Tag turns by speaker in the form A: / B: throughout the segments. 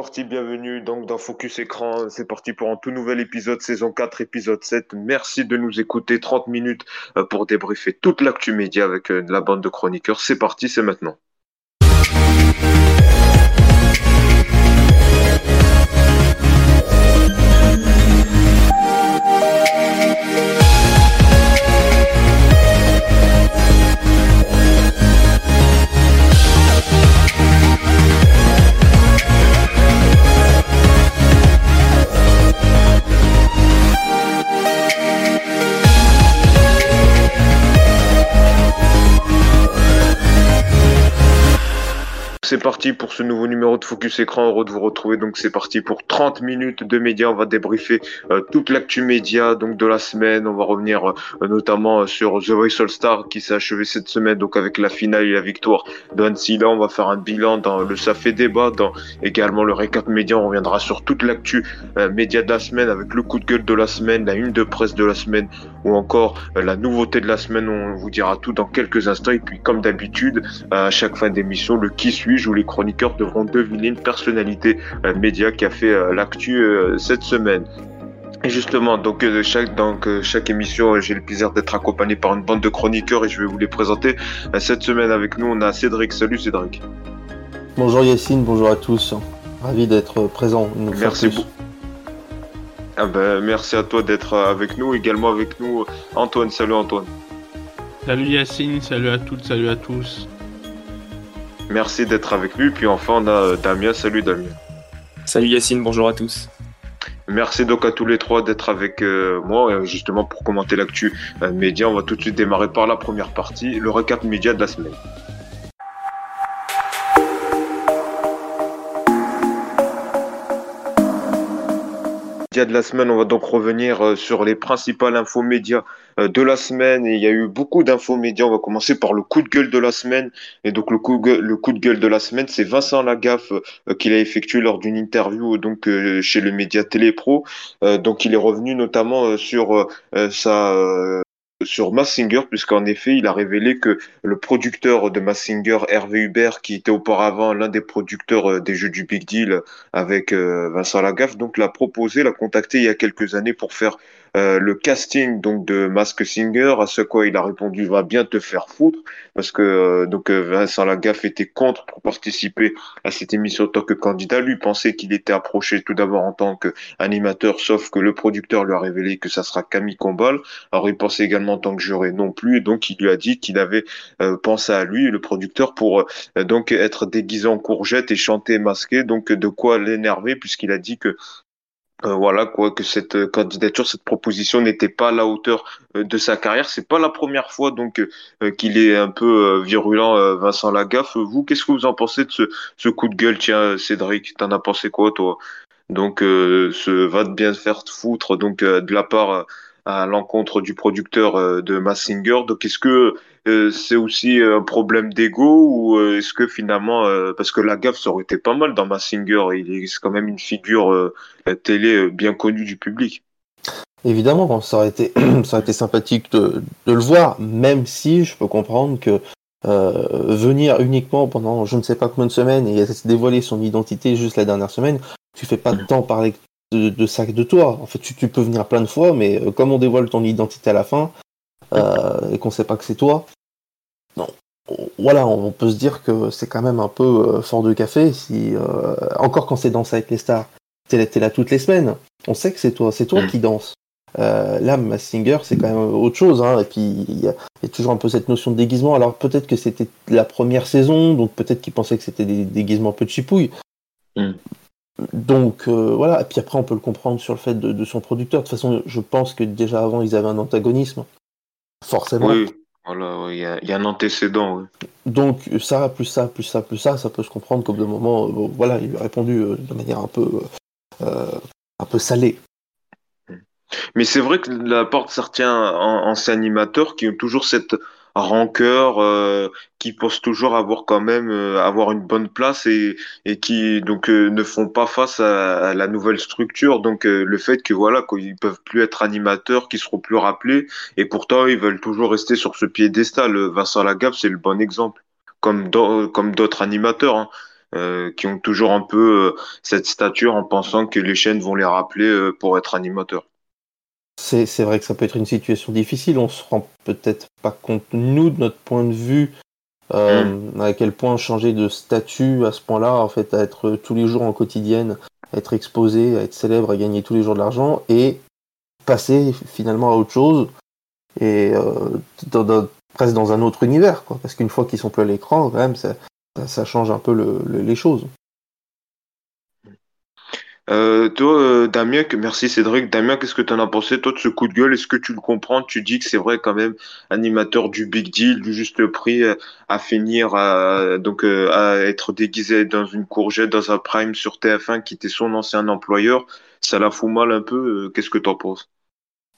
A: parti, bienvenue donc dans Focus Écran. C'est parti pour un tout nouvel épisode, saison 4, épisode 7. Merci de nous écouter 30 minutes euh, pour débriefer toute l'actu média avec euh, la bande de chroniqueurs. C'est parti, c'est maintenant. Parti pour ce nouveau numéro de Focus Écran. Heureux de vous retrouver. Donc c'est parti pour 30 minutes de médias. On va débriefer euh, toute l'actu média donc de la semaine. On va revenir euh, notamment euh, sur The Voice All Star qui s'est achevé cette semaine donc avec la finale et la victoire d'Ansila. On va faire un bilan dans le Ça débat, dans également le récap média. On reviendra sur toute l'actu média de la semaine avec le coup de gueule de la semaine, la une de presse de la semaine ou encore la nouveauté de la semaine. On vous dira tout dans quelques instants. Et puis comme d'habitude, à chaque fin d'émission, le qui suis où les chroniqueurs devront deviner une personnalité euh, média qui a fait euh, l'actu euh, cette semaine. Et justement, donc chaque donc chaque émission, j'ai le plaisir d'être accompagné par une bande de chroniqueurs et je vais vous les présenter. Cette semaine avec nous, on a Cédric. Salut Cédric.
B: Bonjour Yacine, bonjour à tous. Ravi d'être présent.
A: merci beaucoup. Ah ben, merci à toi d'être avec nous. Également avec nous, Antoine. Salut Antoine.
C: Salut Yacine, salut à toutes, salut à tous.
A: Merci d'être avec lui. Puis enfin, on a euh, Damien. Salut Damien.
D: Salut Yacine, bonjour à tous.
A: Merci donc à tous les trois d'être avec euh, moi, euh, justement pour commenter l'actu média. On va tout de suite démarrer par la première partie, le recap média de la semaine. De la semaine, on va donc revenir euh, sur les principales infos médias euh, de la semaine. Et il y a eu beaucoup d'infos médias. On va commencer par le coup de gueule de la semaine. Et donc le coup, le coup de gueule de la semaine, c'est Vincent Lagaffe euh, qu'il a effectué lors d'une interview donc chez le média Télépro. donc il est revenu notamment sur sa sur Massinger, puisqu'en effet, il a révélé que le producteur de Massinger, Hervé Hubert, qui était auparavant l'un des producteurs euh, des jeux du Big Deal avec euh, Vincent Lagaffe, donc l'a proposé, l'a contacté il y a quelques années pour faire euh, le casting donc de Mask Singer, à ce quoi il a répondu va bien te faire foutre parce que euh, donc euh, Vincent Lagaffe était contre pour participer à cette émission en tant que candidat. Lui pensait qu'il était approché tout d'abord en tant qu'animateur, sauf que le producteur lui a révélé que ça sera Camille Combal. Alors il pensait également en tant que juré non plus, et donc il lui a dit qu'il avait pensé à lui, le producteur, pour donc être déguisé en courgette et chanter masqué. Donc de quoi l'énerver puisqu'il a dit que euh, voilà quoi que cette euh, candidature, cette proposition n'était pas à la hauteur euh, de sa carrière. C'est pas la première fois donc qu'il est un peu virulent, Vincent Lagaffe. Vous, qu'est-ce que vous en pensez de ce, ce coup de gueule? Tiens, Cédric, t'en as pensé quoi toi? Donc, ce va te bien faire foutre donc de la part à l'encontre du producteur de Massinger. Donc, est-ce que euh, c'est aussi un problème d'ego ou euh, est-ce que finalement, euh, parce que la gaffe ça aurait été pas mal dans Massinger, il est quand même une figure télé bien connue du public.
B: Évidemment, ça aurait été, ça aurait été sympathique de, le voir, même si je peux comprendre que venir uniquement pendant je ne sais pas combien de semaines et dévoiler son identité juste la dernière semaine, tu fais pas temps parler de, de ça de toi. En fait, tu, tu, peux venir plein de fois, mais comme on dévoile ton identité à la fin, euh, et qu'on sait pas que c'est toi, non. Voilà, on peut se dire que c'est quand même un peu euh, fort de café si euh, encore quand c'est danse avec les stars, t'es là, là toutes les semaines. On sait que c'est toi, c'est toi mm. qui danse. Euh, là, Singer, c'est quand même autre chose. Hein, et puis, il y, a toujours un peu cette notion de déguisement. Alors, peut-être que c'était la première saison, donc peut-être qu'ils pensaient que c'était des déguisements un peu de chipouille. Mm. Donc, voilà. Et puis après, on peut le comprendre sur le fait de, de, son producteur. De toute façon, je pense que déjà avant, ils avaient un antagonisme. Forcément.
A: Oui, voilà, il y, a un antécédent.
B: Donc ça, plus ça, plus ça, plus ça, ça peut se comprendre comme de moment, euh, voilà, il a répondu euh, de manière un peu, euh, un peu salée.
A: Mais c'est vrai que la porte certains anciens animateurs qui ont toujours cette rancœur, euh, qui pensent toujours avoir quand même euh, avoir une bonne place et, et qui donc euh, ne font pas face à, la nouvelle structure. Donc le fait que voilà qu'ils peuvent plus être animateurs, qu'ils seront plus rappelés et pourtant ils veulent toujours rester sur ce piédestal. Vincent Lagaffe c'est le bon exemple, comme comme d'autres animateurs. Hein. qui ont toujours un peu cette stature en pensant que les chaînes vont les rappeler pour être animateurs.
B: C'est vrai que ça peut être une situation difficile. On se rend peut-être pas compte, nous, de notre point de vue, euh, mm. à quel point changer de statut à ce point-là, en fait, à être tous les jours en quotidienne, à être exposé, à être célèbre, à gagner tous les jours de l'argent, et passer finalement à autre chose, et euh, presque dans un autre univers, quoi. Parce qu'une fois qu'ils sont plus à l'écran, quand même, ça, ça, change un peu les choses.
A: Euh, toi, euh, Damien, merci Cédric. Damien, qu'est-ce que tu en as pensé, toi, de ce coup de gueule Est-ce que tu le comprends? Tu dis que c'est vrai, quand même, animateur du Big Deal, du juste prix, euh, à finir à, donc, à être déguisé dans une courgette, dans un prime sur TF1, qui son ancien employeur. Ça la fout mal un peu. Qu'est-ce que tu en penses?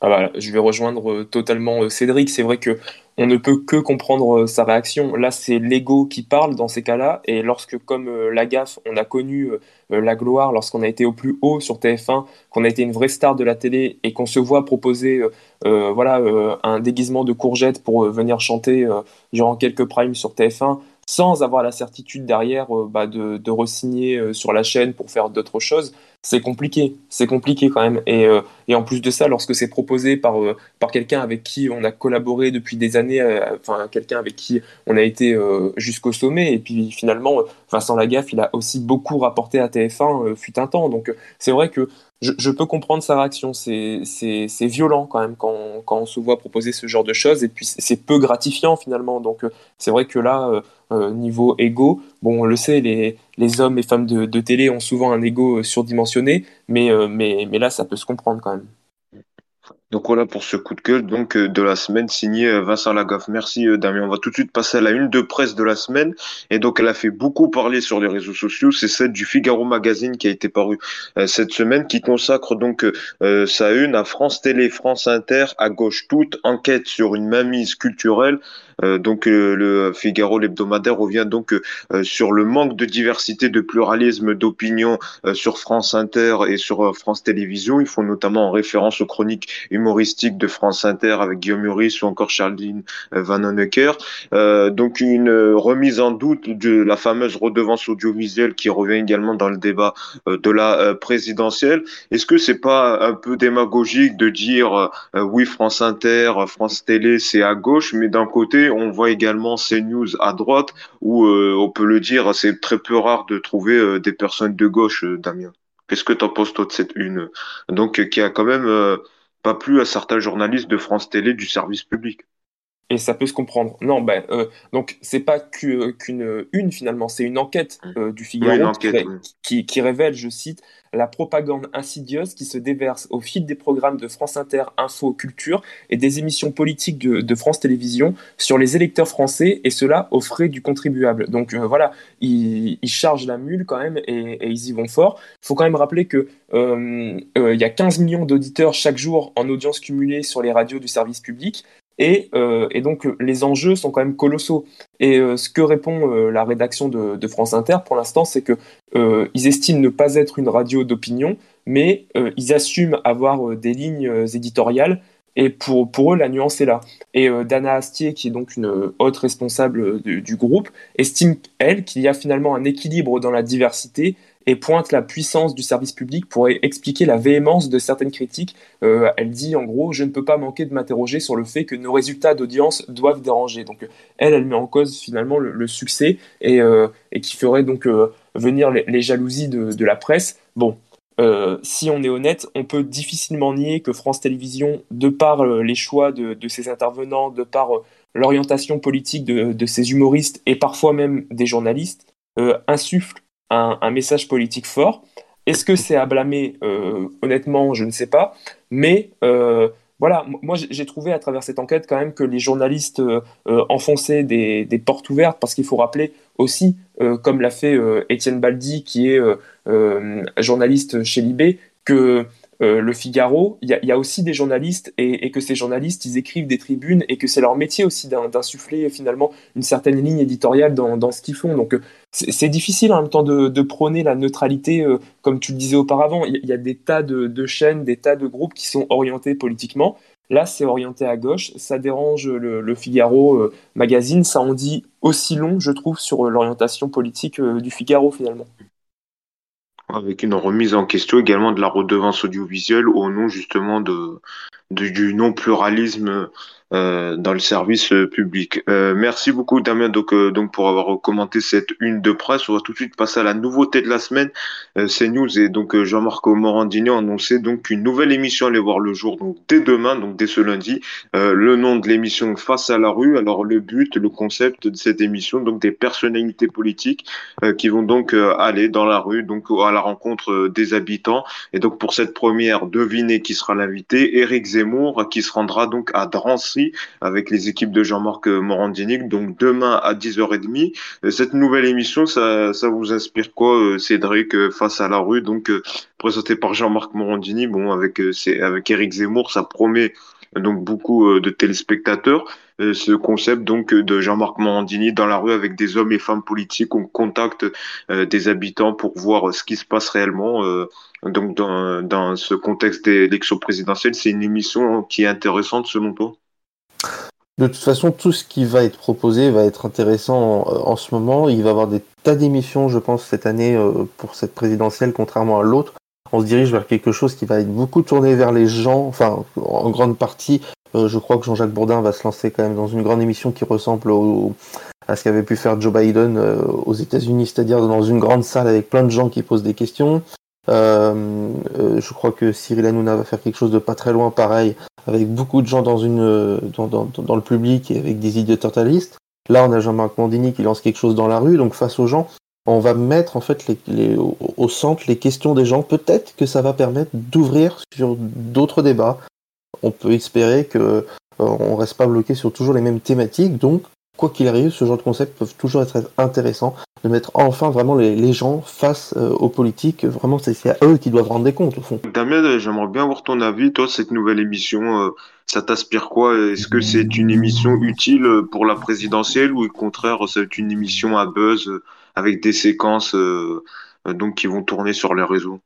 D: Ah bah, je vais rejoindre totalement Cédric. C'est vrai que on ne peut que comprendre euh, sa réaction. Là, c'est l'ego qui parle dans ces cas-là. Et lorsque, comme euh, la gaffe, on a connu euh, la gloire lorsqu'on a été au plus haut sur TF1, qu'on a été une vraie star de la télé et qu'on se voit proposer voilà, un déguisement de courgette pour venir chanter durant quelques primes sur TF1, sans avoir la certitude derrière bah, de, de re-signer sur la chaîne pour faire d'autres choses, c'est compliqué, c'est compliqué quand même. Et, euh, et, en plus de ça, lorsque c'est proposé par, euh, par quelqu'un avec qui on a collaboré depuis des années, euh, enfin quelqu'un avec qui on a été jusqu'au sommet, et puis finalement, Vincent Lagaffe, il a aussi beaucoup rapporté à TF1 fut un temps. Donc c'est vrai que je, peux comprendre sa réaction. C'est violent quand même quand, on se voit proposer ce genre de choses, et puis c'est peu gratifiant finalement. Donc c'est vrai que là, niveau ego, bon, on le sait, les, hommes et femmes de, télé ont souvent un ego surdimensionné, mais là, ça peut se comprendre quand même.
A: Donc voilà pour ce coup de gueule donc euh, de la semaine signé euh, Vincent Lagaffe. Merci euh, Damien. On va tout de suite passer à la une de presse de la semaine et donc elle a fait beaucoup parler sur les réseaux sociaux. C'est celle du Figaro Magazine qui a été paru cette semaine qui consacre donc sa une à France Télé, France Inter, à gauche toute enquête sur une mainmise culturelle donc euh, le Figaro, l'hebdomadaire, revient donc euh, sur le manque de diversité, de pluralisme d'opinion sur France Inter et sur France Télévisions. Ils font notamment référence aux chroniques humoristiques de France Inter avec Guillaume Muris ou encore Charline Van Honecker. donc une remise en doute de la fameuse redevance audiovisuelle qui revient également dans le débat de la présidentielle. Est-ce que c'est pas un peu démagogique de dire oui France Inter, France Télé c'est à gauche, mais d'un côté on voit également ces news à droite où euh, on peut le dire, c'est très peu rare de trouver euh, des personnes de gauche, euh, Damien. Qu'est-ce que tu en penses toi de cette une Donc qui a quand même pas plu à certains journalistes de France Télé du service public?
D: Et ça peut se comprendre. Non, ben, euh, donc c'est pas qu'une une finalement, c'est une enquête mmh. euh, du Figaro qui, qui, révèle, je cite, la propagande insidieuse qui se déverse au fil des programmes de France Inter, Info, Culture et des émissions politiques de, France Télévisions sur les électeurs français et cela aux frais du contribuable. Donc euh, voilà, ils, chargent la mule quand même et, et ils y vont fort. Il faut quand même rappeler que il y a 15 millions d'auditeurs chaque jour en audience cumulée sur les radios du service public. Euh, et, donc les enjeux sont quand même colossaux. Et euh, ce que répond euh, la rédaction de, France Inter pour l'instant, c'est que ils estiment ne pas être une radio d'opinion, mais ils assument avoir des lignes éditoriales. Et pour, pour eux, la nuance est là. Et Dana Astier, qui est donc une haute responsable du groupe, estime, elle, qu'il y a finalement un équilibre dans la diversité et pointe la puissance du service public pour expliquer la véhémence de certaines critiques. Euh, elle dit en gros, je ne peux pas manquer de m'interroger sur le fait que nos résultats d'audience doivent déranger. Donc elle, elle met en cause finalement le, succès et, euh, et, qui ferait donc euh, venir les, jalousies de, la presse. Bon, si on est honnête, on peut difficilement nier que France Télévisions, de par les choix de, ses intervenants, de par l'orientation politique de, de, ses humoristes et parfois même des journalistes, insuffle un, message politique fort. Est-ce que c'est à blâmer? Euh, Honnêtement, je ne sais pas. Mais euh, voilà, moi j'ai trouvé à travers cette enquête quand même que les journalistes euh, enfonçaient des, portes ouvertes parce qu'il faut rappeler aussi, comme l'a fait Étienne Baldi, qui est journaliste chez Libé, que le Figaro, il y, a aussi des journalistes et, que ces journalistes, ils écrivent des tribunes et que c'est leur métier aussi d'insuffler finalement une certaine ligne éditoriale dans, ce qu'ils font. Donc c'est difficile en même temps de, prôner la neutralité, euh, comme tu le disais auparavant. Il y, a des tas de, chaînes, des tas de groupes qui sont orientés politiquement. Là, c'est orienté à gauche, ça dérange le, Figaro magazine, ça en dit aussi long, je trouve, sur l'orientation politique du Figaro finalement.
A: Avec une remise en question également de la redevance audiovisuelle au nom justement du non-pluralisme euh, dans le service euh, public. Euh, merci beaucoup Damien donc, donc pour avoir commenté cette une de presse. On va tout de suite passer à la nouveauté de la semaine. C'est news et donc Jean-Marc Morandini a annoncé donc une nouvelle émission allait voir le jour donc dès demain donc dès ce lundi. le nom de l'émission Face à la rue. Alors le but, le concept de cette émission donc des personnalités politiques qui vont donc aller dans la rue donc à la rencontre des habitants et donc pour cette première devinez qui sera l'invité Éric Zemmour qui se rendra donc à Drancy avec les équipes de Jean-Marc Morandini. Donc demain à 10h30. Euh, cette nouvelle émission, ça, vous inspire quoi, euh, Cédric, euh, face à la rue, donc présenté par Jean-Marc Morandini. Bon, avec avec Eric Zemmour, ça promet donc beaucoup de téléspectateurs. Ce concept donc de Jean-Marc Morandini dans la rue avec des hommes et femmes politiques, on contacte des habitants pour voir ce qui se passe réellement. Donc dans, dans ce contexte d'élection présidentielle, c'est une émission qui est intéressante selon toi?
B: De toute façon, tout ce qui va être proposé va être intéressant en, ce moment. Il va y avoir des tas d'émissions, je pense, cette année euh, pour cette présidentielle, contrairement à l'autre. On se dirige vers quelque chose qui va être beaucoup tourné vers les gens, enfin, en grande partie. Euh, je crois que Jean-Jacques Bourdin va se lancer quand même dans une grande émission qui ressemble à ce qu'avait pu faire Joe Biden euh, aux États-Unis, c'est-à-dire dans une grande salle avec plein de gens qui posent des questions. Euh, euh, je crois que Cyril Hanouna va faire quelque chose de pas très loin, pareil, avec beaucoup de gens dans, une, dans, le public et avec des idées totalistes. Là, on a Jean-Marc Mandini qui lance quelque chose dans la rue, donc face aux gens, on va mettre en fait au, centre les questions des gens. Peut-être que ça va permettre d'ouvrir sur d'autres débats. On peut espérer que euh, reste pas bloqué sur toujours les mêmes thématiques. Donc, quoi qu'il arrive, ce genre de concepts peuvent toujours être intéressants de mettre enfin vraiment les, gens face euh, aux politiques. Vraiment, c'est à eux qui doivent rendre des comptes, au fond.
A: Damien, j'aimerais bien avoir ton avis. Toi, cette nouvelle émission, euh, ça t'aspire quoi? Est-ce que c'est une émission utile pour la présidentielle ou au contraire, c'est une émission à buzz avec des séquences euh, donc qui vont tourner sur les réseaux?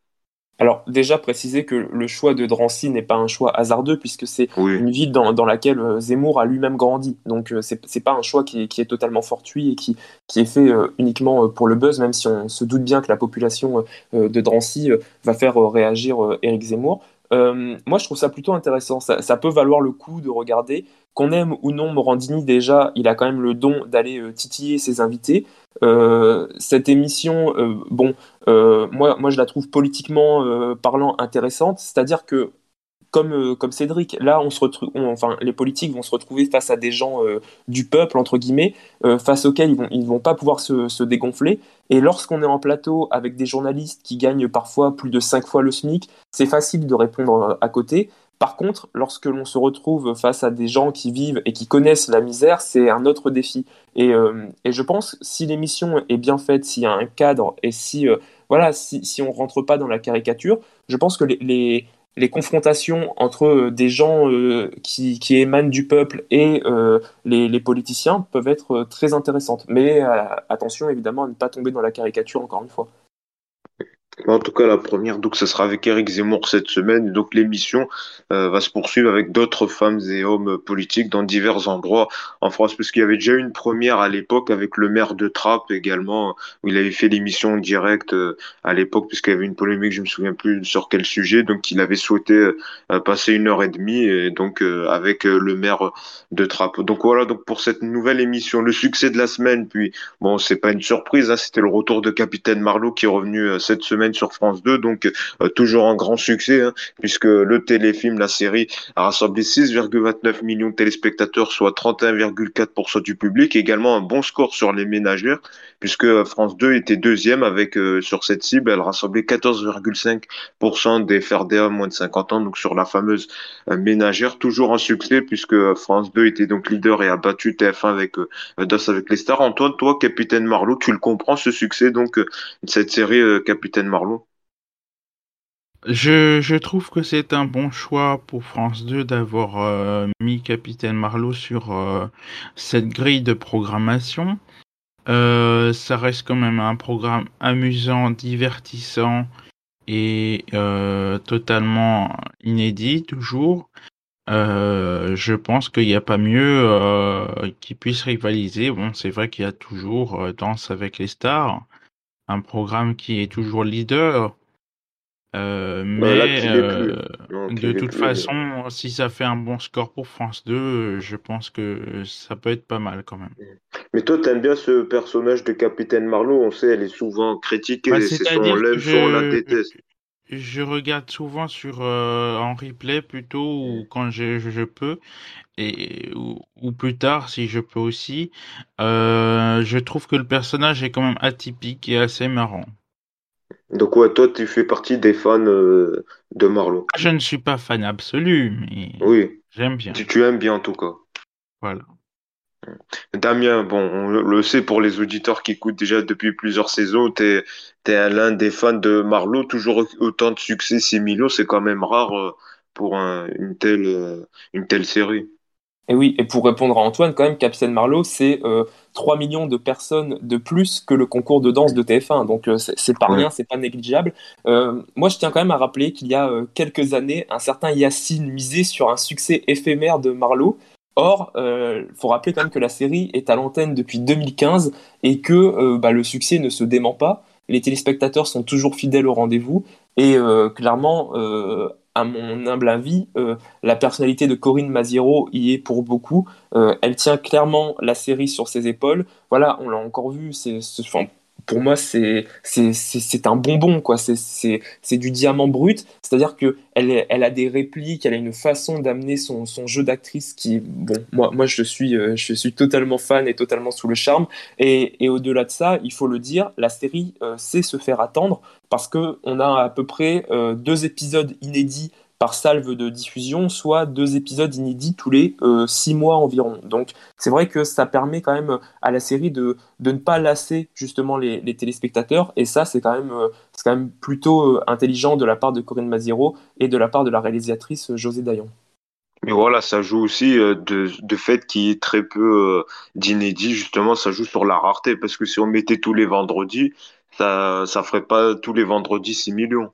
D: Alors déjà préciser que le choix de Drancy n'est pas un choix hasardeux puisque c'est une ville dans, dans, laquelle euh, Zemmour a lui-même grandi. Donc euh, c'est, c'est pas un choix qui est, qui est, totalement fortuit et qui, qui est fait euh, uniquement pour le buzz, même si on se doute bien que la population de Drancy va faire réagir Éric Zemmour. moi, je trouve ça plutôt intéressant. Ça, ça, peut valoir le coup de regarder. Qu'on aime ou non Morandini, déjà, il a quand même le don d'aller titiller ses invités. Euh, cette émission, bon, euh, moi, moi je la trouve politiquement parlant intéressante, c'est-à-dire que comme, comme Cédric, là, on se retrouve, enfin, les politiques vont se retrouver face à des gens du peuple, entre guillemets, face auxquels ils vont, ils vont pas pouvoir se, se dégonfler. Et lorsqu'on est en plateau avec des journalistes qui gagnent parfois plus de 5 fois le SMIC, c'est facile de répondre à côté. Par contre, lorsque l'on se retrouve face à des gens qui vivent et qui connaissent la misère, c'est un autre défi. Et, euh, je pense si l'émission est bien faite, s'il y a un cadre et si euh, voilà, si, on rentre pas dans la caricature, je pense que les, confrontations entre euh, des gens qui, émanent du peuple et les, politiciens peuvent être très intéressantes. Mais attention évidemment à ne pas tomber dans la caricature encore une fois.
A: En tout cas, la première, donc, ce sera avec Eric Zemmour cette semaine. Donc, l'émission euh, va se poursuivre avec d'autres femmes et hommes politiques dans divers endroits en France, puisqu'il y avait déjà une première à l'époque avec le maire de Trappes également, où il avait fait l'émission en direct euh, à l'époque, puisqu'il y avait une polémique, je me souviens plus sur quel sujet. Donc, il avait souhaité euh, passer une heure et demie, avec le maire de Trappes. Donc voilà, donc pour cette nouvelle émission, le succès de la semaine. Puis, bon, c'est pas une surprise, hein, c'était le retour de Capitaine Marlowe qui est revenu cette semaine sur France 2, donc euh, toujours un grand succès, hein, puisque le téléfilm, la série, a rassemblé 6,29 millions de téléspectateurs, soit 31,4% du public, également un bon score sur les ménagères, puisque France 2 était deuxième avec euh, sur cette cible, elle rassemblait 14,5% des FRDA moins de 50 ans, donc sur la fameuse euh, ménagère, toujours un succès, puisque France 2 était donc leader et a battu TF1 avec DOS avec les stars. Antoine, toi, Capitaine Marlowe, tu le comprends ce succès donc cette série Capitaine Marlowe
C: je, trouve que c'est un bon choix pour France 2 d'avoir euh, mis Capitaine Marlowe sur euh, cette grille de programmation. Euh, ça reste quand même un programme amusant, divertissant et totalement inédit toujours. je pense qu'il n'y a pas mieux qui puisse rivaliser. Bon, c'est vrai qu'il y a toujours Danse avec les stars, un programme qui est toujours leader. Euh, mais euh, de toute façon, si ça fait un bon score pour France 2, je pense que ça peut être pas mal quand même.
A: Mais toi, t'aimes bien ce personnage de Capitaine Marlowe, on sait, elle est souvent critiquée, bah, c'est son l'aime,
C: on la déteste. Je regarde souvent sur euh, en replay plutôt ou quand je, je, peux et ou, plus tard si je peux aussi. je trouve que le personnage est quand même atypique et assez marrant.
A: Donc ouais, toi tu fais partie des fans euh, de Marlowe.
C: Je ne suis pas fan absolu, mais oui. j'aime bien.
A: Tu, tu, aimes bien en tout cas.
C: Voilà.
A: Damien, bon, on le sait pour les auditeurs qui écoutent déjà depuis plusieurs saisons, tu es, l'un des fans de Marlowe, toujours autant de succès, 6 millions, c'est quand même rare euh, pour une, telle, euh, une telle série.
D: Et oui, et pour répondre à Antoine, quand même, Capitaine Marlowe, c'est 3 millions de personnes de plus que le concours de danse de TF1. Donc euh, c'est pas rien, c'est pas négligeable. Euh, moi, je tiens quand même à rappeler qu'il y a euh, quelques années, un certain Yacine misait sur un succès éphémère de Marlowe. Or, il faut rappeler quand même que la série est à l'antenne depuis 2015 et que bah, le succès ne se dément pas. Les téléspectateurs sont toujours fidèles au rendez-vous et clairement, à mon humble avis, euh, la personnalité de Corinne Maziero y est pour beaucoup. Euh, elle tient clairement la série sur ses épaules. Voilà, on l'a encore vu. C'est, pour moi, c'est, un bonbon, quoi. C'est, du diamant brut. C'est-à-dire que elle, elle a des répliques, elle a une façon d'amener son, son jeu d'actrice qui, bon, moi, moi je, suis, euh, je suis totalement fan et totalement sous le charme. Et, et au-delà de ça, il faut le dire, la série sait se faire attendre parce qu'on a à peu près euh, deux épisodes inédits par salve de diffusion, soit deux épisodes inédits tous les euh, six mois environ. Donc c'est vrai que ça permet quand même à la série de, de ne pas lasser justement les, téléspectateurs, et ça c'est quand, même, euh, quand même plutôt intelligent de la part de Corinne Maziro et de la part de la réalisatrice José Dayan.
A: Mais voilà, ça joue aussi de, de fait qu'il y ait très peu d'inédits, justement, ça joue sur la rareté, parce que si on mettait tous les vendredis, ça, ça ferait pas tous les vendredis 6 millions.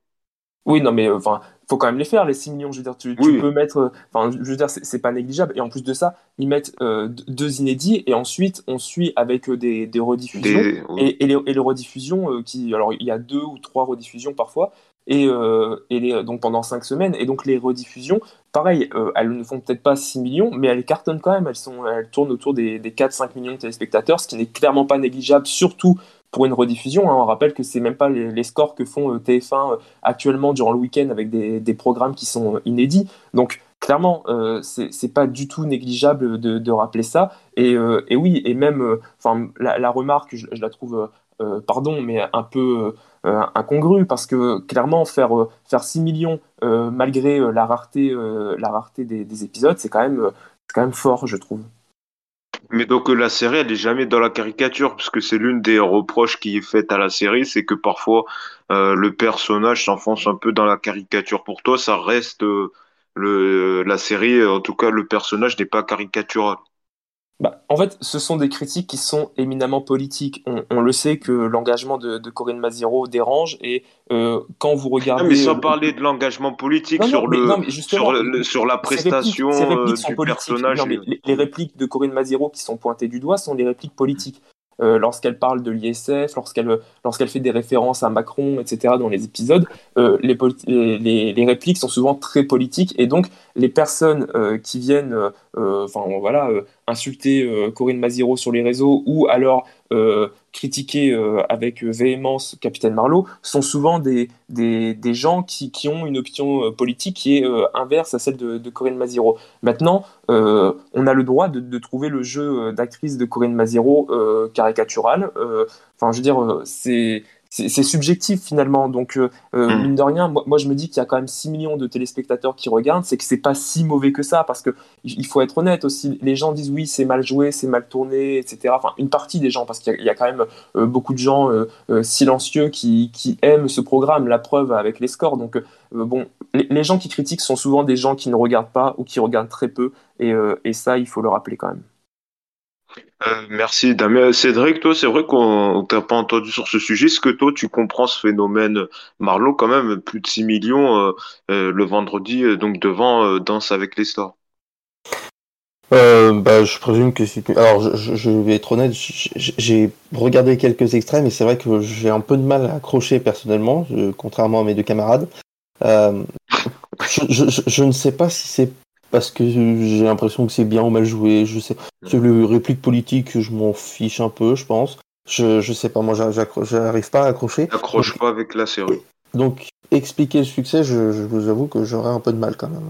D: Oui, non, mais enfin, faut quand même les faire, les 6 millions. Je veux dire, tu, peux mettre. Euh, enfin, je veux dire, c'est pas négligeable. Et en plus de ça, ils mettent euh, deux inédits et ensuite on suit avec euh, des, des rediffusions. Et, et, les, et, les, rediffusions qui. Alors, il y a deux ou trois rediffusions parfois. Et, et les, donc pendant 5 semaines. Et donc les rediffusions, pareil, elles ne font peut-être pas 6 millions, mais elles cartonnent quand même. Elles, sont, elles tournent autour des, des 4-5 millions de téléspectateurs, ce qui n'est clairement pas négligeable, surtout pour une rediffusion. Hein. On rappelle que c'est même pas les, scores que font euh, TF1 euh, actuellement durant le week-end avec des, programmes qui sont euh, inédits. Donc clairement, euh, c'est pas du tout négligeable de, rappeler ça. Et, oui, et même, enfin, la, remarque, je, la trouve, pardon, mais un peu incongrue parce que clairement, faire faire 6 millions malgré la rareté, des, des épisodes, c'est quand même fort, je trouve.
A: Mais donc la série, elle est jamais dans la caricature, parce que c'est l'une des reproches qui est faite à la série, c'est que parfois euh, le personnage s'enfonce un peu dans la caricature. Pour toi, ça reste euh, le, la série, en tout cas le personnage n'est pas caricatural.
D: Bah, en fait, ce sont des critiques qui sont éminemment politiques. On, le sait que l'engagement de, Corinne Maziro dérange et euh, quand vous regardez.
A: Non, mais sans parler de l'engagement politique sur, le, sur, la prestation du personnage.
D: les, répliques de Corinne Maziro qui sont pointées du doigt sont des répliques politiques. Euh, lorsqu'elle parle de l'ISF, lorsqu'elle lorsqu'elle fait des références à Macron, etc. dans les épisodes, euh, les, les, les, répliques sont souvent très politiques et donc les personnes euh, qui viennent, enfin voilà, insulter Corinne Maziro sur les réseaux ou alors critiquer avec véhémence Capitaine Marlowe sont souvent des, des, gens qui, qui, ont une opinion politique qui est inverse à celle de, Corinne Maziro. Maintenant, on a le droit de, de trouver le jeu d'actrice de Corinne Maziro caricatural. Enfin, je veux dire, c'est c'est subjectif finalement. Donc, euh, euh, mm. mine de rien, moi, je me dis qu'il y a quand même 6 millions de téléspectateurs qui regardent, c'est que c'est pas si mauvais que ça, parce que il faut être honnête aussi. Les gens disent oui, c'est mal joué, c'est mal tourné, etc. Enfin, une partie des gens, parce qu'il y, a quand même euh, beaucoup de gens silencieux qui, qui, aiment ce programme, la preuve avec les scores. Donc, bon, les, gens qui critiquent sont souvent des gens qui ne regardent pas ou qui regardent très peu, et, et ça, il faut le rappeler quand même.
A: Euh, merci Damien. Cédric, toi, c'est vrai qu'on t'a pas entendu sur ce sujet. Est-ce que toi, tu comprends ce phénomène Marlowe quand même, plus de 6 millions euh, euh, le vendredi, donc devant Danse avec les stars?
B: Bah, je présume que si Alors, je, vais être honnête, j'ai regardé quelques extraits, mais c'est vrai que j'ai un peu de mal à accrocher personnellement, contrairement à mes deux camarades. Je, ne sais pas si c'est parce que j'ai l'impression que c'est bien ou mal joué. Je sais. Sur le réplique politique, je m'en fiche un peu, je pense. Je, je sais pas, moi, j'arrive pas à accrocher.
A: Accroche pas avec la série.
B: Donc, expliquer le succès, je, vous avoue que j'aurais un peu de mal quand même.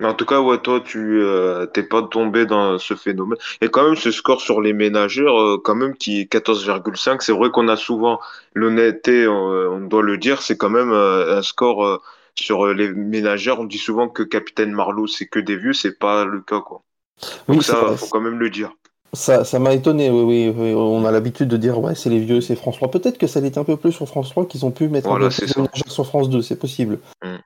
A: Mais en tout cas, ouais, toi, tu euh, t'es pas tombé dans ce phénomène. Et quand même, ce score sur les ménagères, euh, quand même, qui est 14,5, c'est vrai qu'on a souvent l'honnêteté, on, doit le dire, c'est quand même euh, un score sur les ménagères. On dit souvent que Capitaine Marlowe, c'est que des vieux, c'est pas le cas, quoi. Donc ça, faut quand même le dire.
B: Ça, ça m'a étonné, oui, oui, On a l'habitude de dire, ouais, c'est les vieux, c'est France 3. Peut-être que ça l'était un peu plus sur France 3 qu'ils ont pu mettre
A: voilà,
B: un sur France 2, c'est possible. Mm.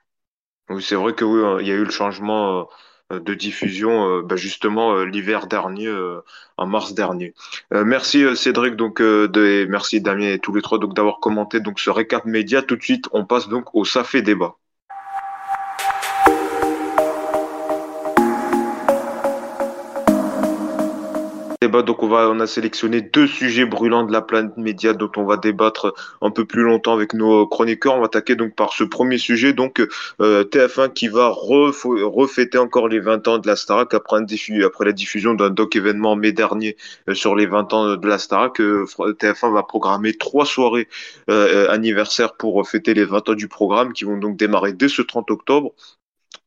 A: Oui, c'est vrai que oui, hein, il y a eu le changement euh, de diffusion bah, justement euh, l'hiver dernier, euh, en mars dernier. merci Cédric donc de, merci Damien et tous les trois donc d'avoir commenté donc ce récap média. Tout de suite, on passe donc au Safé débat. Donc on a sélectionné deux sujets brûlants de la planète média dont on va débattre un peu plus longtemps avec nos chroniqueurs. On va attaquer donc par ce premier sujet, donc euh, TF1 qui va refêter encore les 20 ans de la Starac après, la diffusion d'un doc événement en mai dernier euh, sur les 20 ans de la Starac. Euh, TF1 va programmer trois soirées anniversaires pour fêter les 20 ans du programme qui vont donc démarrer dès ce 30 octobre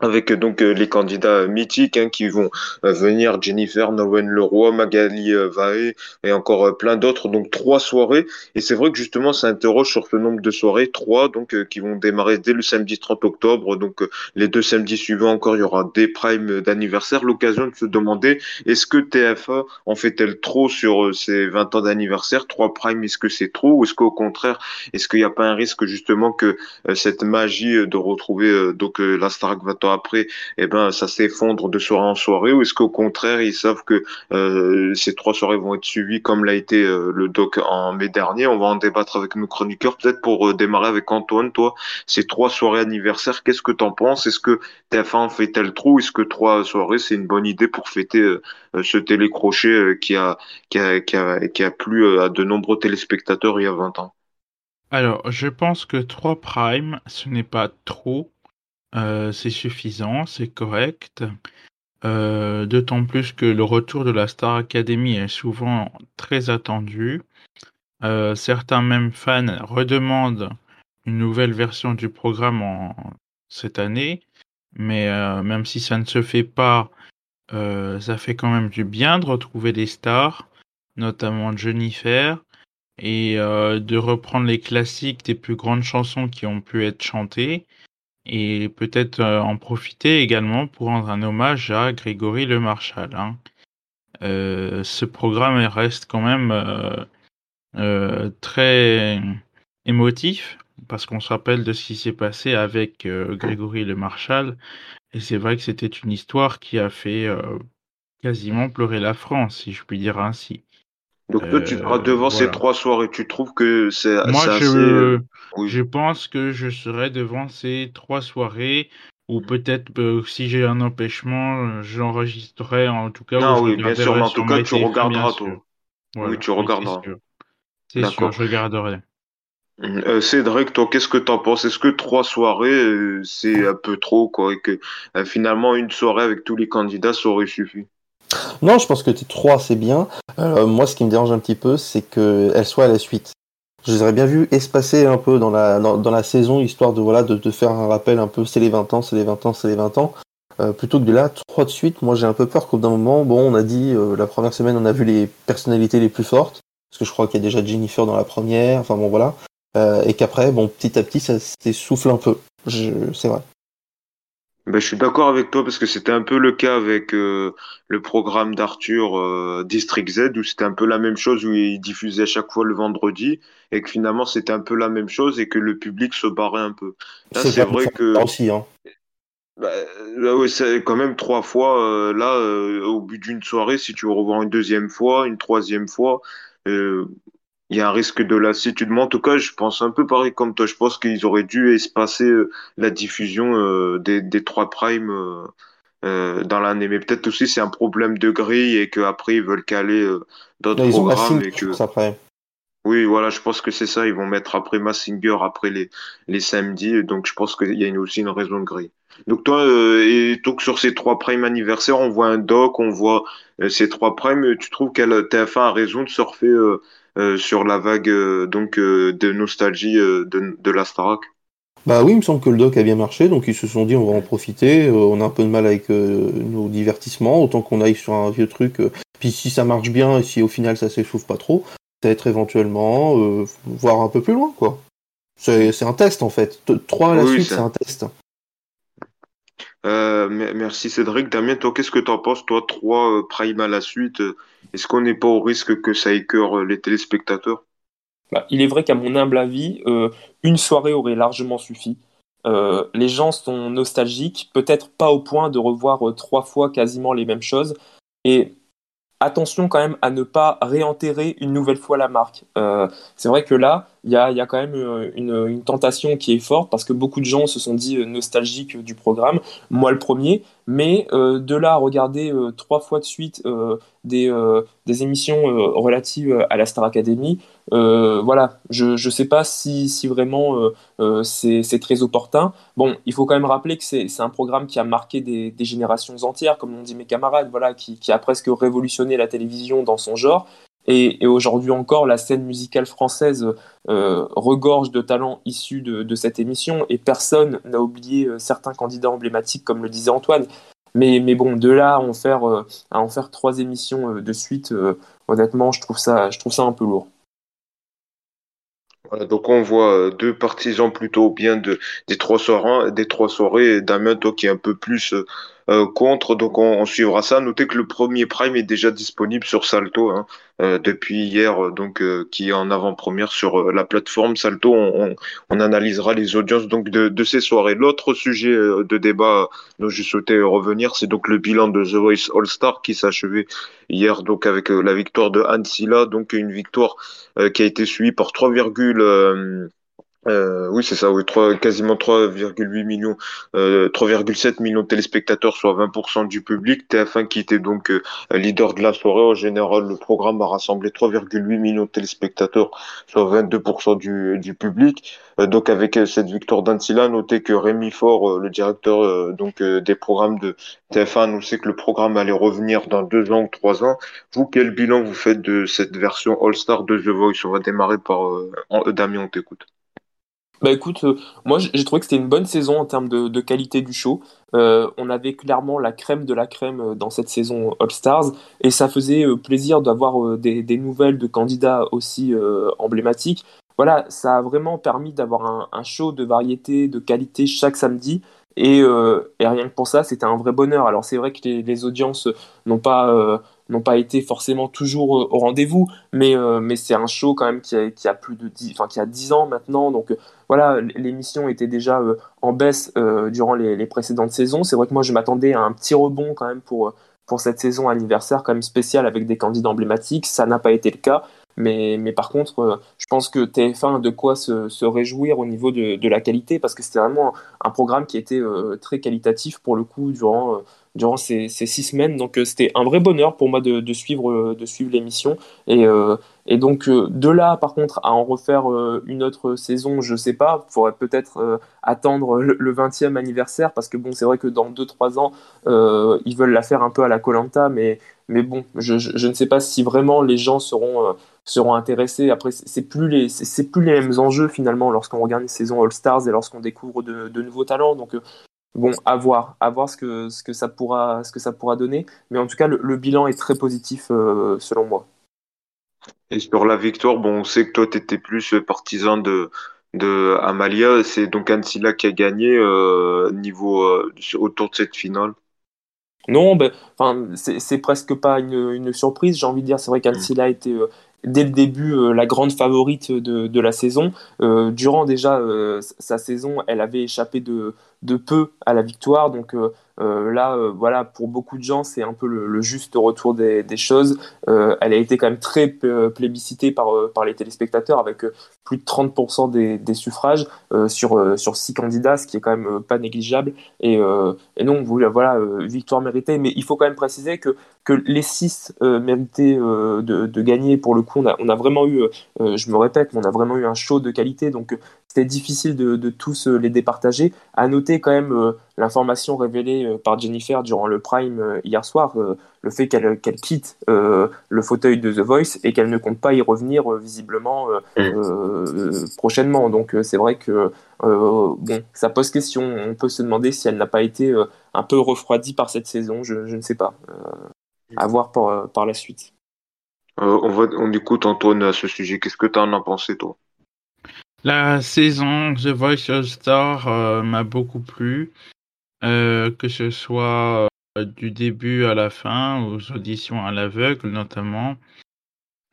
A: avec donc euh, les candidats mythiques hein, qui vont euh, venir, Jennifer, Nolwenn Leroy, Magali euh, Vaé et encore plein d'autres, donc trois soirées. Et c'est vrai que justement, ça interroge sur ce nombre de soirées, trois donc qui vont démarrer dès le samedi 30 octobre. Donc les deux samedis suivants encore, il y aura des primes d'anniversaire. L'occasion de se demander est-ce que TF1 en fait-elle trop sur ces 20 ans d'anniversaire? Trois primes, est-ce que c'est trop? Ou est-ce qu'au contraire, est-ce qu'il n'y a pas un risque justement que cette magie de retrouver donc la Star 20 ans après, eh ben, ça s'effondre de soirée en soirée, ou est-ce qu'au contraire, ils savent que euh, ces trois soirées vont être suivies comme l'a été euh, le doc en mai dernier? On va en débattre avec nos chroniqueurs, peut-être pour euh, démarrer avec Antoine. Toi, ces trois soirées anniversaires, qu'est-ce que t'en penses? Est-ce que TF1 fait tel trou Est-ce que trois soirées, c'est une bonne idée pour fêter ce télécrochet qui a, qui a, qui a, qui a plu à de nombreux téléspectateurs il y a 20 ans?
C: Alors, je pense que trois primes, ce n'est pas trop. Euh, c'est suffisant, c'est correct. Euh, d'autant plus que le retour de la Star Academy est souvent très attendu. Euh, certains même fans redemandent une nouvelle version du programme en cette année, mais même si ça ne se fait pas, ça fait quand même du bien de retrouver des stars, notamment Jennifer, et de reprendre les classiques des plus grandes chansons qui ont pu être chantées et peut-être euh, en profiter également pour rendre un hommage à Grégory Le Marchal. Hein. Euh, ce programme reste quand même euh, très émotif parce qu'on se rappelle de ce qui s'est passé avec Grégory Le Marchal et c'est vrai que c'était une histoire qui a fait quasiment pleurer la France, si je puis dire ainsi.
A: Donc toi, tu seras devant ces trois soirées. Tu trouves que c'est
C: Moi,
A: je,
C: assez... je pense que je serai devant ces trois soirées. Ou peut-être euh, si j'ai un empêchement, j'enregistrerai en tout cas.
A: Non, oui, bien sûr. en tout cas, tu regarderas, toi. oui, tu regarderas.
C: C'est sûr. je regarderai.
A: Euh, Cédric, toi, qu'est-ce que t'en penses? Est-ce que trois soirées, euh, c'est un peu trop, quoi, et que finalement une soirée avec tous les candidats, ça aurait suffi?
B: Non, je pense que T3 c'est bien. Euh, moi, ce qui me dérange un petit peu, c'est qu'elle soit à la suite. Je les aurais bien vu espacer un peu dans la, dans, la saison, histoire de, voilà, de, faire un rappel un peu, c'est les 20 ans, c'est les 20 ans, c'est les 20 ans. Euh, plutôt que de là, trois de suite, moi j'ai un peu peur qu'au bout d'un moment, bon, on a dit, euh, la première semaine, on a vu les personnalités les plus fortes, parce que je crois qu'il y a déjà Jennifer dans la première, enfin bon, voilà. et qu'après, bon, petit à petit, ça s'essouffle un peu. C'est vrai.
A: Ben, je suis d'accord avec toi parce que c'était un peu le cas avec euh, le programme d'Arthur euh, District Z où c'était un peu la même chose où il diffusait à chaque fois le vendredi et que finalement c'était un peu la même chose et que le public se barrait un peu.
B: C'est vrai que aussi hein.
A: Bah, là, c'est quand même trois fois euh, là au bout d'une soirée si tu veux revoir une deuxième fois, une troisième fois il y a un risque de lassitude. Mais en tout cas, je pense un peu pareil comme toi. Je pense qu'ils auraient dû espacer euh, la diffusion euh, des, des trois primes dans l'année. Mais peut-être aussi c'est un problème de grille et qu'après ils veulent caler d'autres programmes. et que... après. Oui, voilà, je pense que c'est ça. Ils vont mettre après Massinger après les, les samedis. Donc, je pense qu'il y a aussi une raison de grille. Donc, toi, euh, et donc sur ces trois primes anniversaires, on voit un doc, on voit euh, ces trois primes. Tu trouves qu'elle TF1 a raison de surfer euh, sur la vague donc de nostalgie de, de la Starac
B: Bah oui, il me semble que le doc a bien marché, donc ils se sont dit on va en profiter. on a un peu de mal avec nos divertissements, autant qu'on aille sur un vieux truc. puis si ça marche bien et si au final ça s'échauffe pas trop, peut-être éventuellement euh, voir un peu plus loin, quoi. C'est un test en fait. Trois à la suite, c'est un test.
A: Euh, merci Cédric. Damien, toi, qu'est-ce que tu en penses Toi, trois euh, prime à la suite, est-ce qu'on n'est pas au risque que ça écœure les téléspectateurs?
D: Bah, Il est vrai qu'à mon humble avis, une soirée aurait largement suffi. les gens sont nostalgiques, peut-être pas au point de revoir trois fois quasiment les mêmes choses. Et attention quand même à ne pas réenterrer une nouvelle fois la marque. Euh, c'est vrai que là, il y a, quand même euh, une, tentation qui est forte parce que beaucoup de gens se sont dit euh, nostalgiques du programme, moi le premier, mais de là à regarder trois fois de suite des, des, émissions relatives à la Star Academy, voilà, je ne sais pas si, si vraiment c'est très opportun. Bon, il faut quand même rappeler que c'est un programme qui a marqué des, des, générations entières, comme l'ont dit mes camarades, voilà, qui, qui a presque révolutionné la télévision dans son genre. Et, aujourd'hui encore, la scène musicale française euh, regorge de talents issus de, cette émission et personne n'a oublié euh, certains candidats emblématiques, comme le disait Antoine. Mais, bon, de là à en faire, euh, trois émissions de suite, honnêtement, je trouve, ça, un peu lourd.
A: donc on voit deux partisans plutôt bien de, des, trois soirées, des trois soirées, Damien, qui est un peu plus euh, contre. Donc on, suivra ça. Notez que le premier Prime est déjà disponible sur Salto hein, euh, depuis hier, euh, donc qui est en avant-première sur la plateforme Salto. On, analysera les audiences donc de, ces soirées. L'autre sujet de débat dont je souhaitais revenir, c'est donc le bilan de The Voice All Star qui s'achevait hier donc avec la victoire de Silla, donc une victoire qui a été suivie par 3, euh, oui, c'est ça, oui, 3, quasiment 3,8 millions, euh, 3,7 millions de téléspectateurs, soit 20% du public. TF1 qui était donc euh, leader de la soirée. En général, le programme a rassemblé 3,8 millions de téléspectateurs, soit 22% du, du public. Euh, donc avec cette victoire d'Antila, notez que Rémi Faure, le directeur donc des programmes de TF1, nous sait que le programme allait revenir dans deux ans ou trois ans. Vous, quel bilan vous faites de cette version All-Star de The Voice? On va démarrer par Damien, on t'écoute.
D: Bah écoute, euh, moi j'ai trouvé que c'était une bonne saison en termes de, qualité du show. Euh, on avait clairement la crème de la crème euh, dans cette saison All Stars et ça faisait plaisir d'avoir des, nouvelles de candidats aussi emblématiques. Voilà, ça a vraiment permis d'avoir un, show de variété, de qualité chaque samedi. Et, rien que pour ça, c'était un vrai bonheur. Alors c'est vrai que les audiences n'ont pas n'ont pas été forcément toujours au rendez-vous, mais, euh, mais c'est un show quand même qui a, qui a plus de 10, enfin, qui a 10 ans maintenant, donc euh, voilà, l'émission était déjà euh, en baisse durant les, les, précédentes saisons. C'est vrai que moi je m'attendais à un petit rebond quand même pour, pour cette saison anniversaire quand même spéciale avec des candidats emblématiques, ça n'a pas été le cas. Mais, mais, par contre, je pense que TF1 a de quoi se, se réjouir au niveau de, de, la qualité, parce que c'était vraiment un programme qui était très qualitatif pour le coup durant, durant ces, ces, six semaines. Donc euh, c'était un vrai bonheur pour moi de, de suivre, euh, de suivre l'émission. Et, euh, et donc de là, par contre, à en refaire une autre saison, je sais pas. Il faudrait peut-être attendre le, 20e anniversaire parce que bon, c'est vrai que dans 2-3 ans, ils veulent la faire un peu à la Colanta, mais, mais bon, je, je, ne sais pas si vraiment les gens seront seront intéressés. Après, c'est plus les c'est plus les mêmes enjeux finalement lorsqu'on regarde une saison All Stars et lorsqu'on découvre de, de, nouveaux talents. Donc Bon, à voir, à voir ce que, ce que, ça, pourra, ce que ça pourra donner. Mais en tout cas, le, bilan est très positif euh, selon moi.
A: Et sur la victoire, bon, on sait que toi, tu étais plus partisan de, de Amalia. C'est donc Ancilla qui a gagné euh, niveau, euh, autour de cette finale.
D: Non, ben, c'est presque pas une, une surprise, j'ai envie de dire. C'est vrai qu'Ancilla était dès le début euh, la grande favorite de, la saison. Euh, durant déjà euh, sa saison, elle avait échappé de, de peu à la victoire. Donc euh, là, euh, voilà, pour beaucoup de gens, c'est un peu le, juste retour des, choses. Euh, elle a été quand même très plébiscitée par, par les téléspectateurs avec plus de 30% des, suffrages sur, sur six candidats, ce qui est quand même pas négligeable. Et, et donc, voilà, victoire méritée. Mais il faut quand même préciser que, que les six méritaient de, de, gagner. Pour le coup, on a, on a vraiment eu, je me répète, on a vraiment eu un show de qualité. Donc, c'était difficile de, tous les départager. À noter quand même l'information révélée euh, par Jennifer durant le prime euh, hier soir, euh, le fait qu'elle quitte le fauteuil de The Voice et qu'elle ne compte pas y revenir visiblement mm. prochainement. Donc c'est vrai que bon, ça pose question. On peut se demander si elle n'a pas été un peu refroidie par cette saison. Je, ne sais pas. à voir par, par la suite.
A: on, va, on écoute Antoine à ce sujet. Qu'est-ce que tu en as pensé, toi?
C: La saison The Voice All Star m'a beaucoup plu. Euh, que ce soit euh, du début à la fin, aux auditions à l'aveugle notamment.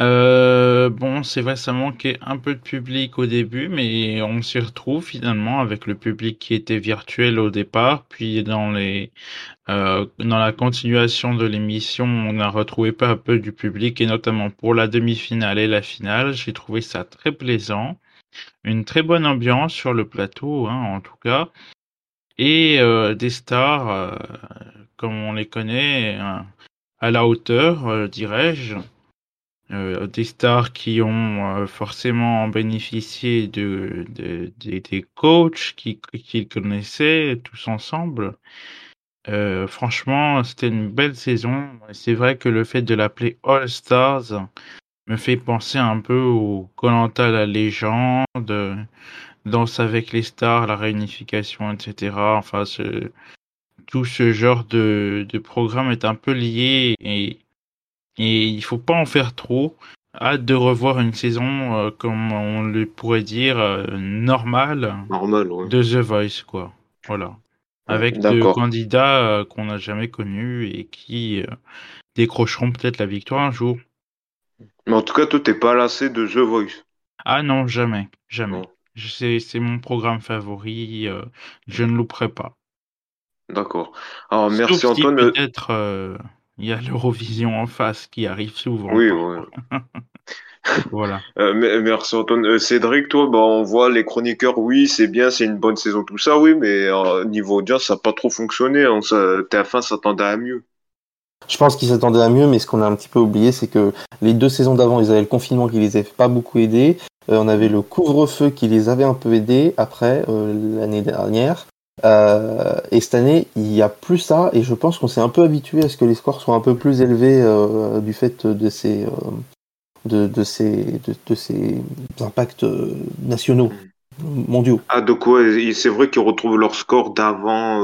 C: Euh, bon, c'est vrai, ça manquait un peu de public au début, mais on s'y retrouve finalement avec le public qui était virtuel au départ, puis dans dans la continuation de l'émission, on a retrouvé peu à peu du public et notamment pour la demi-finale et la finale, j'ai trouvé ça très plaisant, une très bonne ambiance sur le plateau, hein, en tout cas et euh, des stars euh, comme on les connaît euh, à la hauteur, dirais-je. des stars qui ont forcément bénéficié de, des coachs qu'ils qui connaissaient tous ensemble. franchement, c'était une belle saison. C'est vrai que le fait de l'appeler All Stars me fait penser un peu au Colanta la légende, Danse avec les stars, la réunification, etc. Enfin, ce, tout ce genre de, de, programme est un peu lié et, et il faut pas en faire trop. Hâte de revoir une saison, euh, comme on le pourrait dire, euh, normale de The Voice, quoi. Voilà. Avec deux candidats euh, qu'on n'a jamais connus et qui décrocheront peut-être la victoire un jour.
A: Mais en tout cas, toi, t'es pas lassé de The Voice.
C: Ah non, jamais, jamais. C'est mon programme favori, euh, je ne louperai pas.
A: D'accord. Alors merci Antoine.
C: Euh, peut-être euh, il y a l'Eurovision en face qui arrive souvent.
A: Oui, oui. voilà. merci Antoine. Cédric, toi, bah, on voit les chroniqueurs, oui, c'est bien, c'est une bonne saison, tout ça, oui, mais niveau audience, ça n'a pas trop fonctionné. Hein, TF1 s'attendait à mieux.
B: Je pense qu'ils s'attendaient à mieux, mais ce qu'on a un petit peu oublié, c'est que les deux saisons d'avant, ils avaient le confinement qui les avait pas beaucoup aidés. Euh, on avait le couvre-feu qui les avait un peu aidés après euh, l'année dernière. Euh, et cette année, il n'y a plus ça, et je pense qu'on s'est un peu habitué à ce que les scores soient un peu plus élevés du fait de ces, de, ces, de, ces impacts nationaux, mondiaux.
A: Ah, de quoi C'est vrai qu'ils retrouvent leur score d'avant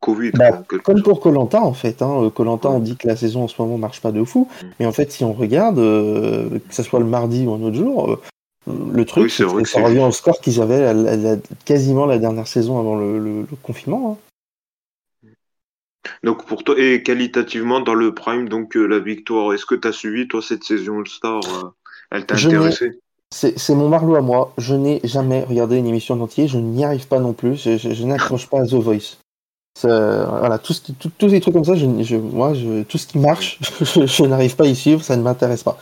A: Covid.
B: Bah, comme pour Colanta en fait. Colanta, hein. on dit que la saison en ce moment marche pas de fou, mm. mais en fait, si on regarde, que ce soit le mardi ou un autre jour, le truc, c'est que ça revient au score qu'ils avaient quasiment la dernière saison avant le, confinement.
A: Hein. Donc pour toi, et qualitativement dans le prime, donc euh, la victoire, est-ce que tu as suivi toi cette saison All-Star euh, Elle t'a intéressé?
B: C'est mon marlot à moi. Je n'ai jamais regardé une émission entière, je n'y arrive pas non plus. Je, n'accroche pas à The Voice. Voilà, tout tous les trucs comme ça, je, moi, tout ce qui marche, je n'arrive pas à y suivre, ça ne m'intéresse pas.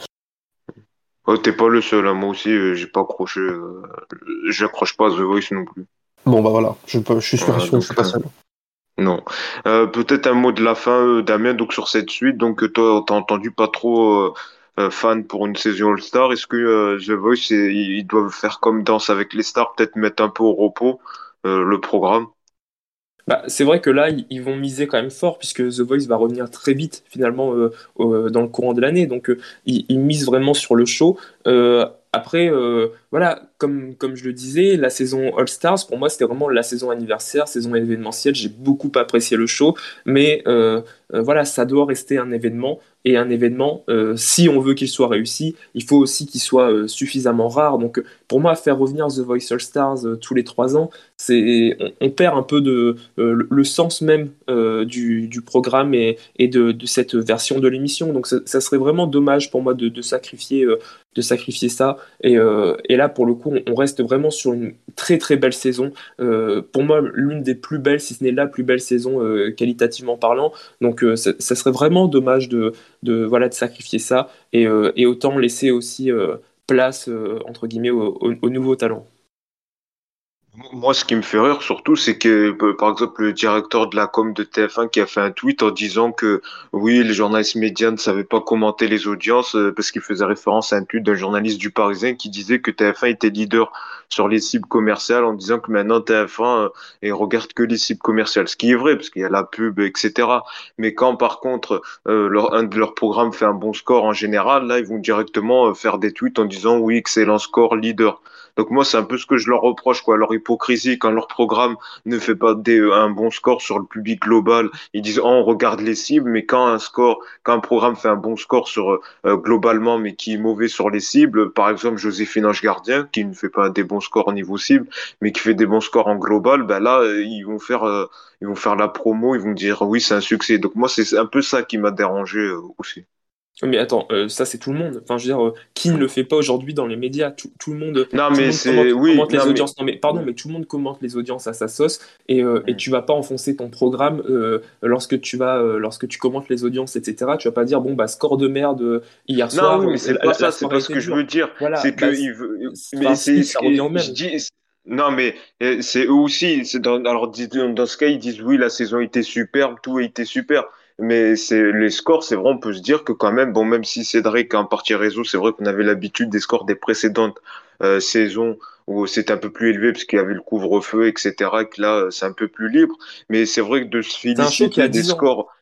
A: Oh, t'es pas le seul, hein. moi aussi euh, j'ai pas accroché, euh, j'accroche pas à The Voice non plus.
B: Bon bah voilà, je, je suis sûr que je suis pas seul.
A: Non. Euh, peut-être un mot de la fin, Damien, donc sur cette suite. Donc toi, t'as entendu pas trop fan pour une saison All-Star. Est-ce que The Voice, ils doivent faire comme Danse avec les stars, peut-être mettre un peu au repos le programme?
D: Bah, c'est vrai que là, ils vont miser quand même fort, puisque The Voice va revenir très vite, finalement, euh, dans le courant de l'année. Donc, euh, ils, misent vraiment sur le show. Euh, après, voilà, comme, comme je le disais, la saison All Stars, pour moi, c'était vraiment la saison anniversaire, saison événementielle. J'ai beaucoup apprécié le show, mais voilà, ça doit rester un événement. Et un événement, si on veut qu'il soit réussi, il faut aussi qu'il soit suffisamment rare. Donc, pour moi, faire revenir The Voice All Stars tous les trois ans, on, perd un peu de le sens même du, du, programme et, de, cette version de l'émission. Donc, ça, serait vraiment dommage pour moi de, de sacrifier, ça. Et, là, pour le coup, on, reste vraiment sur une très très belle saison. pour moi, l'une des plus belles, si ce n'est la plus belle saison qualitativement parlant. Donc, ça, serait vraiment dommage de, sacrifier ça et, et autant laisser aussi place, entre guillemets, aux nouveaux talents.
A: Moi, ce qui me fait rire surtout, c'est que, par exemple, le directeur de la com de TF1 qui a fait un tweet en disant que oui, les journalistes médias ne savaient pas commenter les audiences euh, parce qu'il faisait référence à un tweet d'un journaliste du Parisien qui disait que TF1 était leader sur les cibles commerciales en disant que maintenant TF1 euh, regarde que les cibles commerciales. Ce qui est vrai parce qu'il y a la pub, etc. Mais quand par contre euh, leur, un de leurs programmes fait un bon score en général, là, ils vont directement faire des tweets en disant oui, excellent score, leader. Donc moi, c'est un peu ce que je leur reproche, quoi, leur hypocrisie quand leur programme ne fait pas des, un bon score sur le public global. Ils disent oh, on regarde les cibles, mais quand un score, quand un programme fait un bon score sur euh, globalement, mais qui est mauvais sur les cibles, par exemple Joséphine Ange Gardien, qui ne fait pas des bons scores au niveau cible, mais qui fait des bons scores en global, ben là, euh, ils vont faire, euh, ils vont faire la promo, ils vont dire oui, c'est un succès. Donc moi, c'est un peu ça qui m'a dérangé aussi.
D: Mais attends, euh, ça c'est tout le monde. Enfin, je veux dire, euh, qui ne le fait pas aujourd'hui dans les médias? Tout, le monde.
A: Non, mais c'est oui.
D: les audiences. Non, mais pardon, mais tout le monde commente les audiences à sa sauce et, euh, et tu vas pas enfoncer ton programme lorsque tu vas, lorsque tu commentes les audiences, etc. Tu vas pas dire bon bah score de merde hier soir.
A: Non, mais c'est pas ça. C'est pas ce que je veux dire. c'est que bah, il veut. Mais c'est ça revient même. Non, mais c'est eux aussi. Dans, alors, dans ce cas, ils disent oui, la saison était superbe, tout a été super mais c'est les scores, c'est vrai, on peut se dire que quand même, bon, même si Cédric en partie réseau, c'est vrai qu'on avait l'habitude des scores des précédentes euh, saisons où c'était un peu plus élevé parce qu'il y avait le couvre-feu, etc. Et que là, c'est un peu plus libre. Mais c'est vrai que de se féliciter des scores,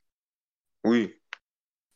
A: oui.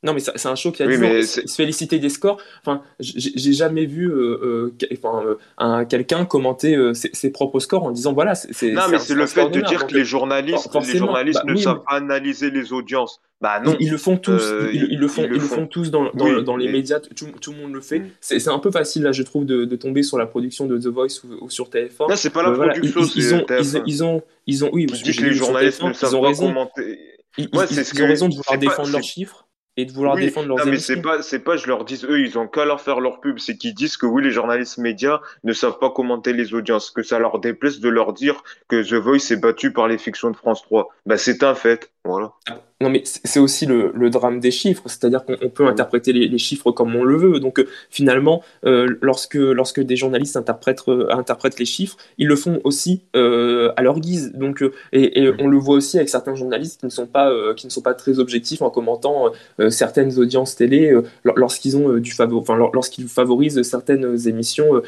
D: Non, mais c'est un show qui a oui, se féliciter des scores. Enfin, j'ai jamais vu euh, euh, enfin, euh, un, quelqu'un commenter ses, propres scores en disant voilà. c'est
A: Non, mais c'est le fait de dire que les journalistes, les journalistes bah, ne savent pas analyser les audiences. Bah non.
D: Ils, le font tous. Ils, le font. Ils, le font, tous dans, dans, les médias. Tout, tout, le monde le fait. C'est un peu facile là, je trouve, de, de, tomber sur la production de The Voice ou, sur TF1.
A: Non, c'est pas la production.
D: ils, ont, ils, ont, ils ont, oui.
A: Parce que les journalistes ne savent pas commenter.
D: Ils, ont raison de vouloir défendre leurs chiffres et de vouloir défendre leurs non, mais
A: c'est pas c'est pas je leur dis eux ils ont qu'à leur faire leur pub. C'est qu'ils disent que oui les journalistes médias ne savent pas commenter les audiences que ça leur déplaise de leur dire que The Voice est battu par les fictions de France 3 bah c'est un fait. Voilà.
D: Ah, non, mais c'est aussi le, drame des chiffres, c'est-à-dire qu'on peut interpréter les, chiffres comme on le veut. Donc euh, finalement, euh, lorsque, lorsque des journalistes interprètent, euh, interprètent les chiffres, ils le font aussi à leur guise. Donc, et, on le voit aussi avec certains journalistes qui ne sont pas, qui ne sont pas très objectifs en commentant certaines audiences télé lorsqu'ils ont du favor enfin, lorsqu'ils favorisent certaines émissions.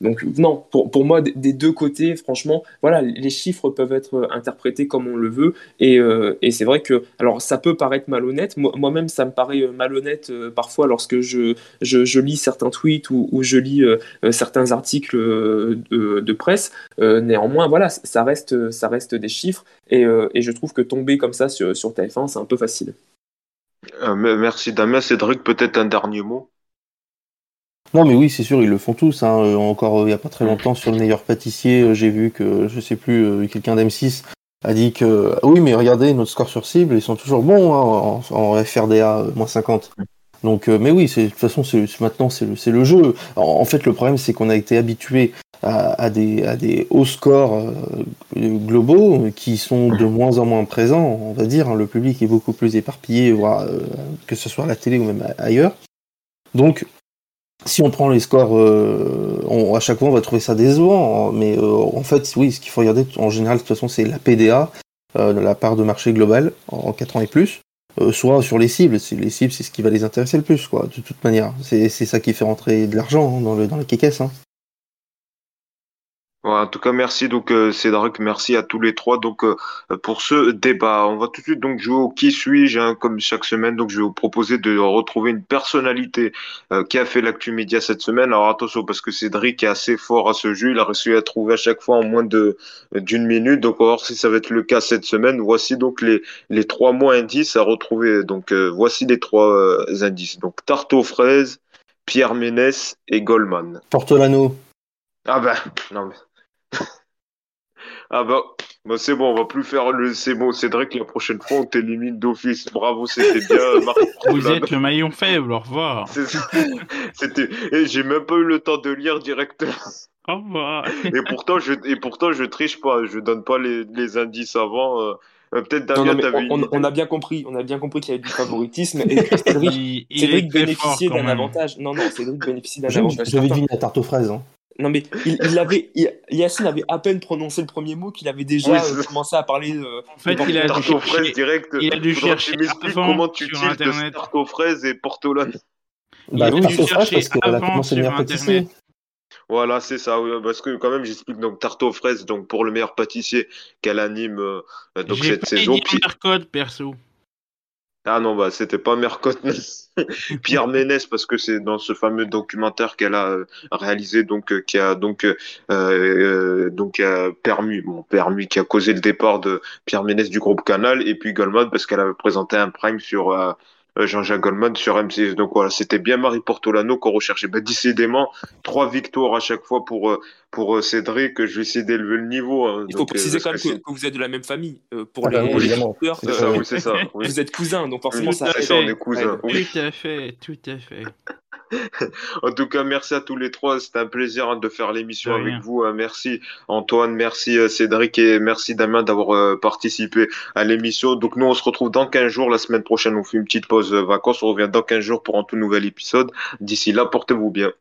D: donc non, pour, pour moi, des deux côtés, franchement, voilà, les chiffres peuvent être interprétés comme on le veut. Et, et c'est vrai que alors ça peut paraître malhonnête, moi-même ça me paraît euh, malhonnête euh, parfois lorsque je, je, lis certains tweets ou, je lis euh, certains articles de, presse. néanmoins, voilà, ça reste, ça reste des chiffres et, je trouve que tomber comme ça sur, sur TF1, c'est un peu facile.
A: merci Damien. Cédric, peut-être un dernier mot?
B: Non, mais oui, c'est sûr, ils le font tous. Hein. Encore il n'y a pas très longtemps, sur le meilleur pâtissier, j'ai vu que, je sais plus, quelqu'un d'M6 a dit que oui, mais regardez notre score sur cible, ils sont toujours bons hein, en, FRDA euh, moins 50. Donc, euh, mais oui, de toute façon, maintenant c'est le, le, jeu. En, fait, le problème, c'est qu'on a été habitué à, des, à des hauts scores euh, globaux qui sont de moins en moins présents. On va dire, hein. le public est beaucoup plus éparpillé, que ce soit à la télé ou même ailleurs. Donc, si on prend les scores, euh, à chaque fois on va trouver ça décevant, hein. mais euh, en fait, oui, ce qu'il faut regarder en général, de toute façon, c'est la PDA, euh, la part de marché globale en 4 ans et plus, soit sur les cibles. Les cibles, c'est ce qui va les intéresser le plus, quoi, de toute manière. C'est ça qui fait rentrer de l'argent hein, dans, le, dans les caisses. Hein
A: en tout cas, merci donc euh, Cédric, merci à tous les trois donc euh, pour ce débat. On va tout de suite donc jouer au qui suis-je hein, comme chaque semaine. Donc je vais vous proposer de retrouver une personnalité euh, qui a fait l'actu média cette semaine. Alors attention parce que Cédric est assez fort à ce jeu. Il a réussi à trouver à chaque fois en moins de d'une minute. Donc on va voir si ça va être le cas cette semaine. Voici donc les les trois mots indices à retrouver. Donc voici les trois indices. Donc tarte aux fraises, Pierre Ménès et Goldman.
B: Portolano.
A: Ah ben non mais. Ah bah, Bah, c'est bon, on va plus faire le. C'est bon, Cédric, la prochaine fois, on t'élimine d'office. Bravo, c'était bien.
C: Vous êtes le maillon faible, au revoir.
A: C'était. Et j'ai même pas eu le temps de lire directement.
C: Au revoir.
A: Et pourtant, je, et pourtant, je triche pas. Je donne pas les, les indices avant. Euh, euh, peut-être
D: Damien, on, on, a bien compris, on a bien compris qu'il y avait du favoritisme et Cédric, Cédric bénéficiait d'un avantage. Non, non, Cédric bénéficie d'un avantage.
B: J'avais dit la tarte aux fraises. Hein.
D: Non, mais il, avait, Yacine avait à peine prononcé le premier mot qu'il avait déjà euh, commencé à parler. Euh,
C: en fait, il a, dû chercher, direct, il a dû chercher
A: comment tu utilises Internet. tarte aux fraises et portolane.
B: Bah, il a dû chercher parce qu'elle a commencé à pâtissier.
A: Voilà, c'est ça, oui, parce que quand même, j'explique donc tarte aux fraises, donc pour le meilleur pâtissier qu'elle anime euh, donc cette saison.
C: J'ai pas code perso.
A: Ah non, bah c'était pas Mercotte, Pierre Ménès, parce que c'est dans ce fameux documentaire qu'elle a euh, réalisé, donc euh, qui a donc euh, donc permis, bon permis, qui a causé le départ de Pierre Ménès du groupe Canal, et puis Goldman parce qu'elle avait présenté un prime sur Jean-Jacques Goldman sur M6. Donc voilà, c'était bien Marie Portolano qu'on recherchait. Ben, décidément, trois victoires à chaque fois pour, euh, pour euh, Cédric. Je vais essayer d'élever le niveau.
D: Hein. Il faut préciser quand même que, vous êtes de la même famille. pour ah les,
A: bah c'est ça,
D: Vous êtes cousins, donc forcément
A: ça. C'est ça, on est cousins.
C: Tout à fait, tout à fait.
A: en tout cas, merci à tous les trois. C'était un plaisir hein, de faire l'émission avec vous. Hein. merci Antoine, merci euh, Cédric et merci Damien d'avoir euh, participé à l'émission. Donc nous, on se retrouve dans 15 jours. La semaine prochaine, on fait une petite pause vacances. On revient dans 15 jours pour un tout nouvel épisode. D'ici là, portez-vous bien.